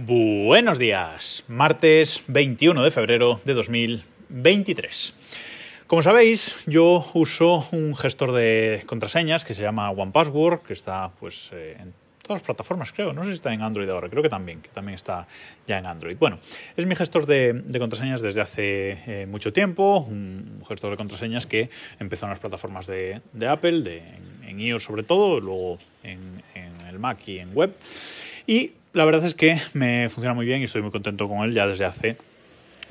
Buenos días, martes 21 de febrero de 2023. Como sabéis, yo uso un gestor de contraseñas que se llama OnePassword, que está pues, eh, en todas las plataformas, creo. No sé si está en Android ahora, creo que también, que también está ya en Android. Bueno, es mi gestor de, contraseñas desde hace eh, mucho tiempo, un gestor de contraseñas que empezó en las plataformas de, Apple, de, en, iOS sobre todo, luego en, en el Mac y en web. Y la verdad es que me funciona muy bien y estoy muy contento con él ya desde hace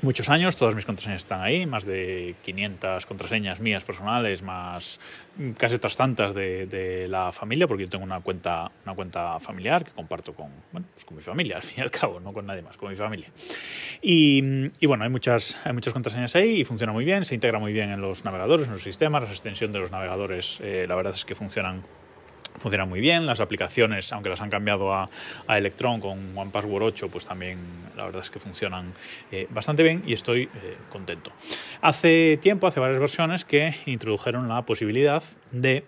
muchos años. Todas mis contraseñas están ahí, más de 500 contraseñas mías personales, más casi otras tantas de, la familia, porque yo tengo una cuenta, una cuenta familiar que comparto con, bueno, pues con mi familia, al fin y al cabo, no con nadie más, con mi familia. Y, bueno, hay muchas, hay muchas contraseñas ahí y funciona muy bien, se integra muy bien en los navegadores, en los sistemas, la extensión de los navegadores, eh, la verdad es que funcionan funciona muy bien. Las aplicaciones, aunque las han cambiado a, Electron con One Password 8, pues también la verdad es que funcionan eh, bastante bien y estoy eh, contento. Hace tiempo, hace varias versiones, que introdujeron la posibilidad de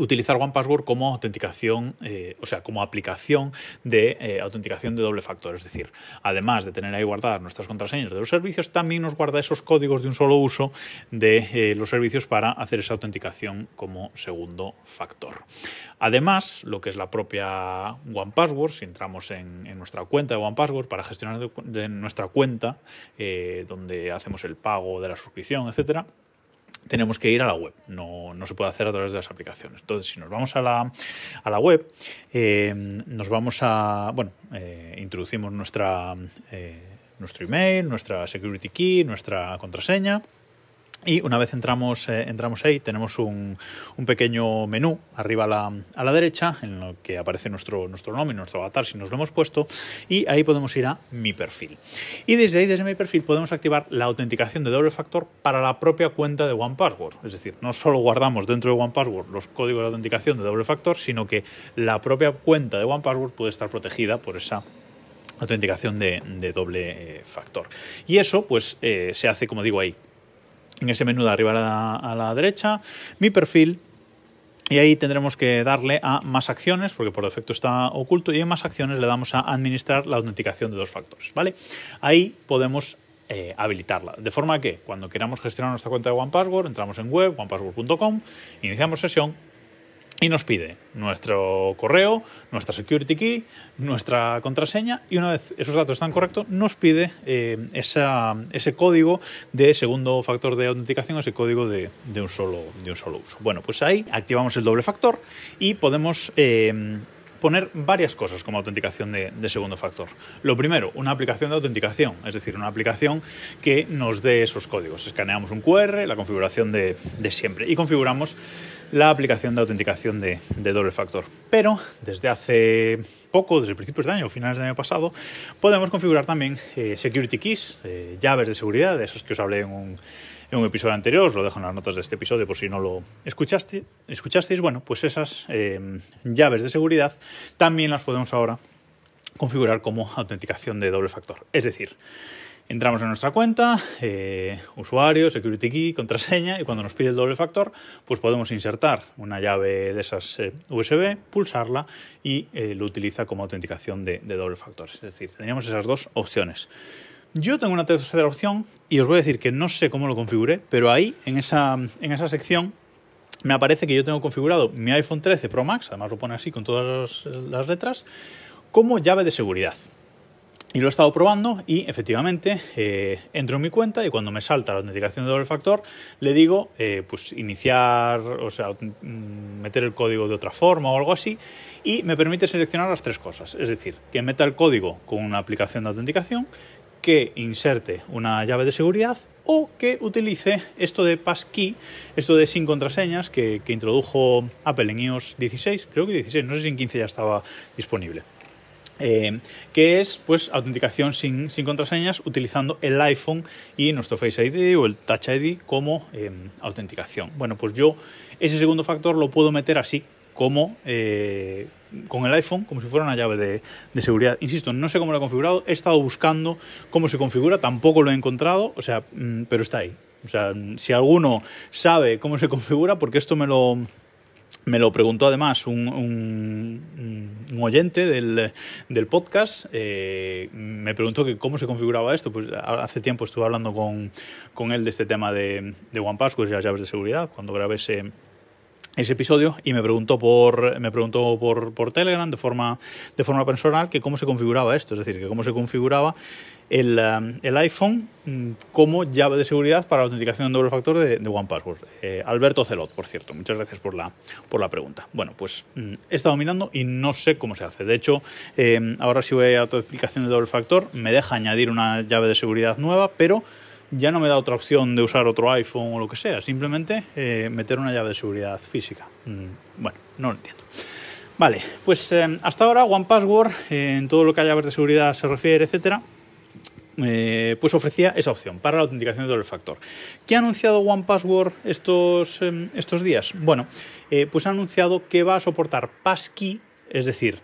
utilizar OnePassword como autenticación, eh, o sea, como aplicación de eh, autenticación de doble factor. Es decir, además de tener ahí guardadas nuestras contraseñas de los servicios, también nos guarda esos códigos de un solo uso de eh, los servicios para hacer esa autenticación como segundo factor. Además, lo que es la propia OnePassword, si entramos en, nuestra cuenta de OnePassword para gestionar nuestra cuenta, donde hacemos el pago de la suscripción, etcétera, tenemos que ir a la web, no, se puede hacer a través de las aplicaciones. Entonces, si nos vamos a la, a la web, eh, nos vamos a, bueno, eh, introducimos nuestra, eh, nuestro email, nuestra security key, nuestra contraseña y una vez entramos, eh, entramos ahí, tenemos un, pequeño menú arriba a la, derecha en el que aparece nuestro, nuestro nombre, nuestro avatar si nos lo hemos puesto, y ahí podemos ir a mi perfil. Y desde ahí, desde mi perfil, podemos activar la autenticación de doble factor para la propia cuenta de OnePassword. Es decir, no solo guardamos dentro de OnePassword los códigos de autenticación de doble factor, sino que la propia cuenta de OnePassword puede estar protegida por esa autenticación de, doble eh, factor. Y eso, pues, eh, se hace, como digo, ahí en ese menú de arriba a la, derecha, mi perfil, y ahí tendremos que darle a más acciones, porque por defecto está oculto, y en más acciones le damos a administrar la autenticación de dos factores. ¿vale? Ahí podemos eh, habilitarla. De forma que cuando queramos gestionar nuestra cuenta de OnePassword, entramos en web, onepassword.com, iniciamos sesión y nos pide nuestro correo, nuestra security key, nuestra contraseña y una vez esos datos están correctos nos pide eh, ese código de segundo factor de autenticación, ese código de, un, solo, de un solo uso. Bueno, pues ahí activamos el doble factor y podemos... Eh, poner varias cosas como autenticación de, segundo factor. Lo primero, una aplicación de autenticación, es decir, una aplicación que nos dé esos códigos. Escaneamos un QR, la configuración de, de siempre y configuramos la aplicación de autenticación de, doble factor. Pero desde hace poco, desde principios de año o finales del año pasado, podemos configurar también eh, security keys, eh, llaves de seguridad, de esas que os hablé en un, episodio anterior, os lo dejo en las notas de este episodio por si no lo escuchaste, escuchasteis. Bueno, pues esas eh, llaves de seguridad también las podemos ahora configurar como autenticación de doble factor. Es decir, Entramos en nuestra cuenta, eh, usuario, security key, contraseña y cuando nos pide el doble factor, pues podemos insertar una llave de esas eh, USB, pulsarla y eh, lo utiliza como autenticación de, doble factor. Es decir, tendríamos esas dos opciones. Yo tengo una tercera opción y os voy a decir que no sé cómo lo configuré, pero ahí en esa, en esa sección me aparece que yo tengo configurado mi iPhone 13 Pro Max, además lo pone así con todas las letras, como llave de seguridad. Y lo he estado probando y efectivamente eh, entro en mi cuenta y cuando me salta la autenticación de doble factor le digo eh, pues iniciar, o sea, mm, meter el código de otra forma o algo así y me permite seleccionar las tres cosas. Es decir, que meta el código con una aplicación de autenticación, que inserte una llave de seguridad o que utilice esto de passkey, esto de sin contraseñas que, que introdujo Apple en iOS 16, creo que 16, no sé si en 15 ya estaba disponible. Eh, que es pues autenticación sin, contraseñas utilizando el iPhone y nuestro Face ID o el Touch ID como em, autenticación. Bueno, pues yo ese segundo factor lo puedo meter así, como eh, con el iPhone, como si fuera una llave de, de, seguridad. Insisto, no sé cómo lo he configurado, he estado buscando cómo se configura, tampoco lo he encontrado, o sea, mm, pero está ahí. O sea, si alguno sabe cómo se configura, porque esto me lo, me lo preguntó además un, oyente del, del podcast. Eh, me preguntó que cómo se configuraba esto. Pues hace tiempo estuve hablando con, con él de este tema de, de OnePassword y las llaves de seguridad cuando grabé ese, ese episodio y me preguntó por me preguntó por, por Telegram de forma de forma personal que cómo se configuraba esto, es decir, que cómo se configuraba el, um, el iPhone mm, como llave de seguridad para la autenticación en doble factor de, de OnePassword. Eh, Alberto Celot, por cierto, muchas gracias por la, por la pregunta. Bueno, pues mm, he estado mirando y no sé cómo se hace. De hecho, eh, ahora si voy a autenticación de doble factor, me deja añadir una llave de seguridad nueva, pero ya no me da otra opción de usar otro iPhone o lo que sea, simplemente eh, meter una llave de seguridad física. Mm, bueno, no lo entiendo. Vale, pues eh, hasta ahora OnePassword, eh, en todo lo que a llaves de seguridad se refiere, etcétera, pues ofrecía esa opción para la autenticación de doble factor. ¿Qué ha anunciado OnePassword estos, estos días? Bueno, pues ha anunciado que va a soportar passkey, es decir,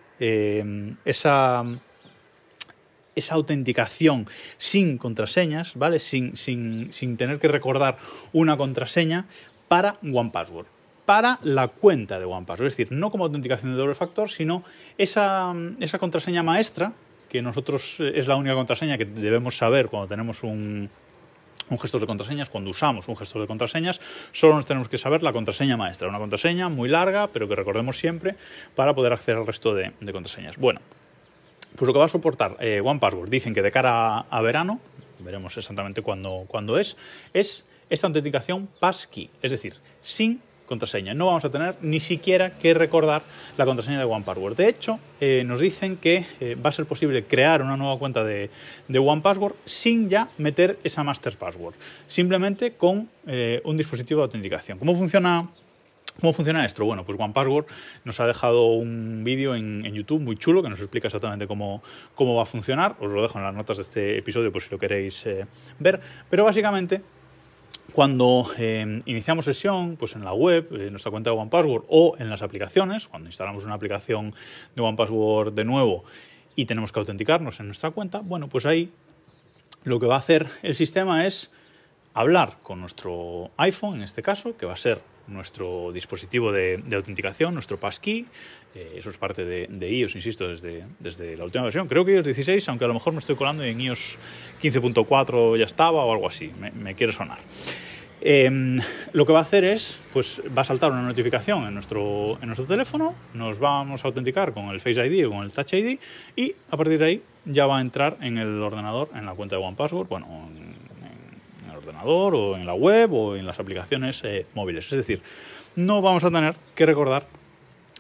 esa esa autenticación sin contraseñas, ¿vale? Sin, sin, sin tener que recordar una contraseña para OnePassword para la cuenta de OnePassword. Es decir, no como autenticación de doble factor, sino esa, esa, contraseña maestra, que nosotros eh, es la única contraseña que debemos saber cuando tenemos un, un gestor de contraseñas, cuando usamos un gestor de contraseñas, solo nos tenemos que saber la contraseña maestra. Una contraseña muy larga, pero que recordemos siempre para poder acceder al resto de, contraseñas. Bueno, pues lo que va a soportar eh, OnePassword, dicen que de cara a, verano, veremos exactamente cuándo, es, es esta autenticación passkey, es decir, sin contraseña. No vamos a tener ni siquiera que recordar la contraseña de OnePassword. De hecho, eh, nos dicen que eh, va a ser posible crear una nueva cuenta de, de OnePassword sin ya meter esa master password, simplemente con un dispositivo de autenticación. ¿Cómo funciona ¿Cómo funciona esto? Bueno, pues OnePassword nos ha dejado un vídeo en, YouTube muy chulo que nos explica exactamente cómo, cómo va a funcionar. Os lo dejo en las notas de este episodio por si lo queréis eh, ver. Pero básicamente cuando eh, iniciamos sesión, pues en la web, en nuestra cuenta de OnePassword o en las aplicaciones, cuando instalamos una aplicación de OnePassword de nuevo y tenemos que autenticarnos en nuestra cuenta, bueno, pues ahí lo que va a hacer el sistema es hablar con nuestro iPhone, en este caso, que va a ser nuestro dispositivo de, autenticación, nuestro passkey. Eh, eso es parte de, iOS, insisto, desde, desde la última versión. Creo que iOS 16, aunque a lo mejor me estoy colando y en iOS 15.4 ya estaba o algo así. Me, quiere sonar. Em, lo que va a hacer es, pues va a saltar una notificación en nuestro, en nuestro teléfono, nos vamos a autenticar con el Face ID o con el Touch ID y a partir de ahí ya va a entrar en el ordenador, en la cuenta de OnePassword, bueno, ordenador o en la web o en las aplicaciones eh, móviles. Es decir, no vamos a tener que recordar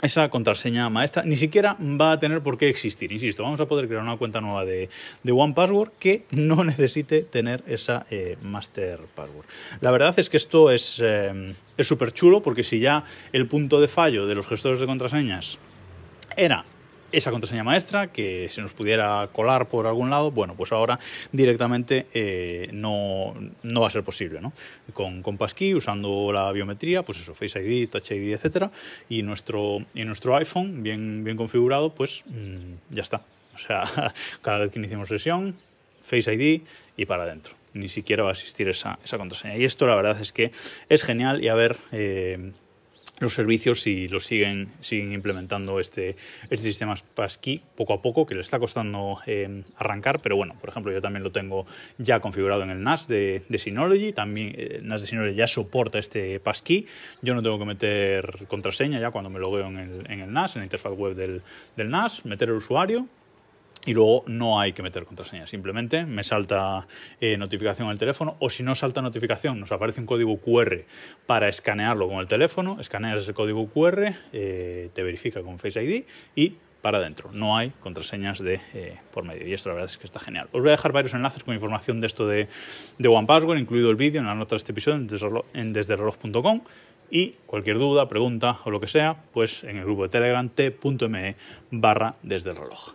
esa contraseña maestra, ni siquiera va a tener por qué existir. Insisto, vamos a poder crear una cuenta nueva de, de OnePassword que no necesite tener esa eh, Master Password. La verdad es que esto es eh, súper chulo porque si ya el punto de fallo de los gestores de contraseñas era esa contraseña maestra, que se nos pudiera colar por algún lado, bueno, pues ahora directamente eh, no, no, va a ser posible, ¿no? Con, con Passkey, usando la biometría, pues eso, Face ID, Touch ID, etcétera, y nuestro, y nuestro iPhone bien, bien configurado, pues mm, ya está. O sea, cada vez que iniciemos sesión, Face ID y para adentro. Ni siquiera va a existir esa, esa contraseña. Y esto la verdad es que es genial y a ver eh, los servicios si lo siguen, siguen implementando este, este sistema Passkey poco a poco, que le está costando eh, arrancar, pero bueno, por ejemplo, yo también lo tengo ya configurado en el NAS de, de Synology, también el eh, NAS de Synology ya soporta este Passkey, yo no tengo que meter contraseña ya cuando me logueo en el, en el NAS, en la interfaz web del, del NAS, meter el usuario, y luego no hay que meter contraseña, simplemente me salta eh, notificación al teléfono o si no salta notificación nos aparece un código QR para escanearlo con el teléfono, escaneas ese código QR, eh, te verifica con Face ID y para adentro. No hay contraseñas de eh, por medio. Y esto la verdad es que está genial. Os voy a dejar varios enlaces con información de esto de, de OnePassword, incluido el vídeo en la nota de este episodio en desdereloj.com. Y cualquier duda, pregunta o lo que sea, pues en el grupo de Telegram t.me barra desde el reloj.